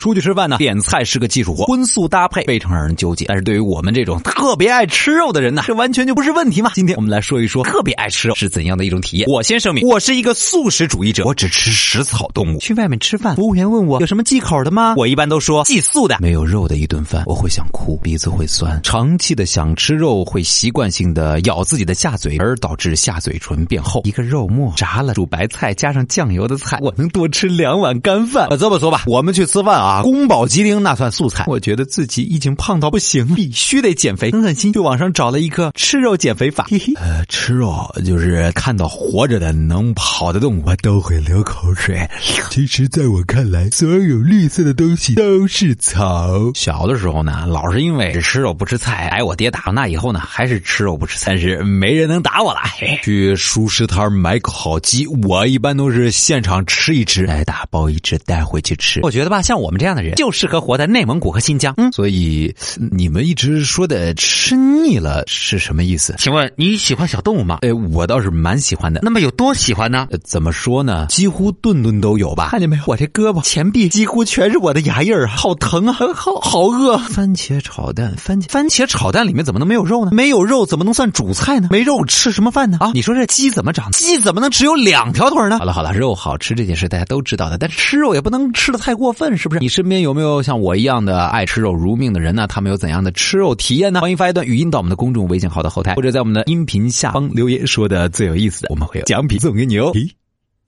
出去吃饭呢，点菜是个技术活，荤素搭配非常让人纠结。但是对于我们这种特别爱吃肉的人呢，这完全就不是问题嘛。今天我们来说一说特别爱吃肉是怎样的一种体验。我先声明，我是一个素食主义者，我只吃食草动物。去外面吃饭，服务员问我有什么忌口的吗？我一般都说忌素的。没有肉的一顿饭，我会想哭，鼻子会酸，长期的想吃肉，会习惯性的咬自己的下嘴，而导致下嘴唇变厚。一个肉末炸了煮白菜加上酱油的菜，我能多吃两碗干饭。这么说吧，我们去吃饭啊，宫保鸡丁那算素菜。我觉得自己已经胖到不行，必须得减肥。狠狠心，就网上找了一个吃肉减肥法。嘿嘿，呃，吃肉就是看到活着的能跑的动物，我都会流口水。其实，在我看来，所有绿色的东西都是草。小的时候呢，老是因为吃肉不吃菜挨我爹打。那以后呢，还是吃肉不吃菜，但是没人能打我了。嘿去熟食摊买烤鸡，我一般都是现场吃一只，来打包一只带回去吃。我觉得吧，像我们这样的人，就适合活在内蒙古和新疆。嗯，所以你们一直说的吃腻了是什么意思？请问你喜欢小动物吗？哎，我倒是蛮喜欢的。那么有多喜欢呢？怎么说呢？几乎顿顿都有吧。看见没有？我这胳膊前臂几乎全是我的牙印儿，好疼啊，好好饿。番茄炒蛋，番茄番茄炒蛋里面怎么能没有肉呢？没有肉怎么能算主菜呢？没肉吃什么饭呢？啊，你说这鸡怎么长？鸡怎么能只有两条腿呢？好了好了，肉好吃这件事大家都知道的，但吃肉也不能吃的太过分，是不是？你身边有没有像我一样的爱吃肉如命的人呢？他们有怎样的吃肉体验呢？欢迎发一段语音到我们的公众微信号的后台，或者在我们的音频下方留言，说的最有意思的，我们会有奖品送给你哦。咦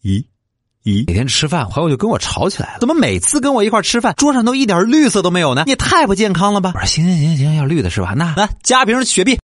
咦咦！每天吃饭，朋友就跟我吵起来了，怎么每次跟我一块吃饭，桌上都一点绿色都没有呢？你也太不健康了吧！我说行行行行，要绿的是吧？那来加瓶雪碧。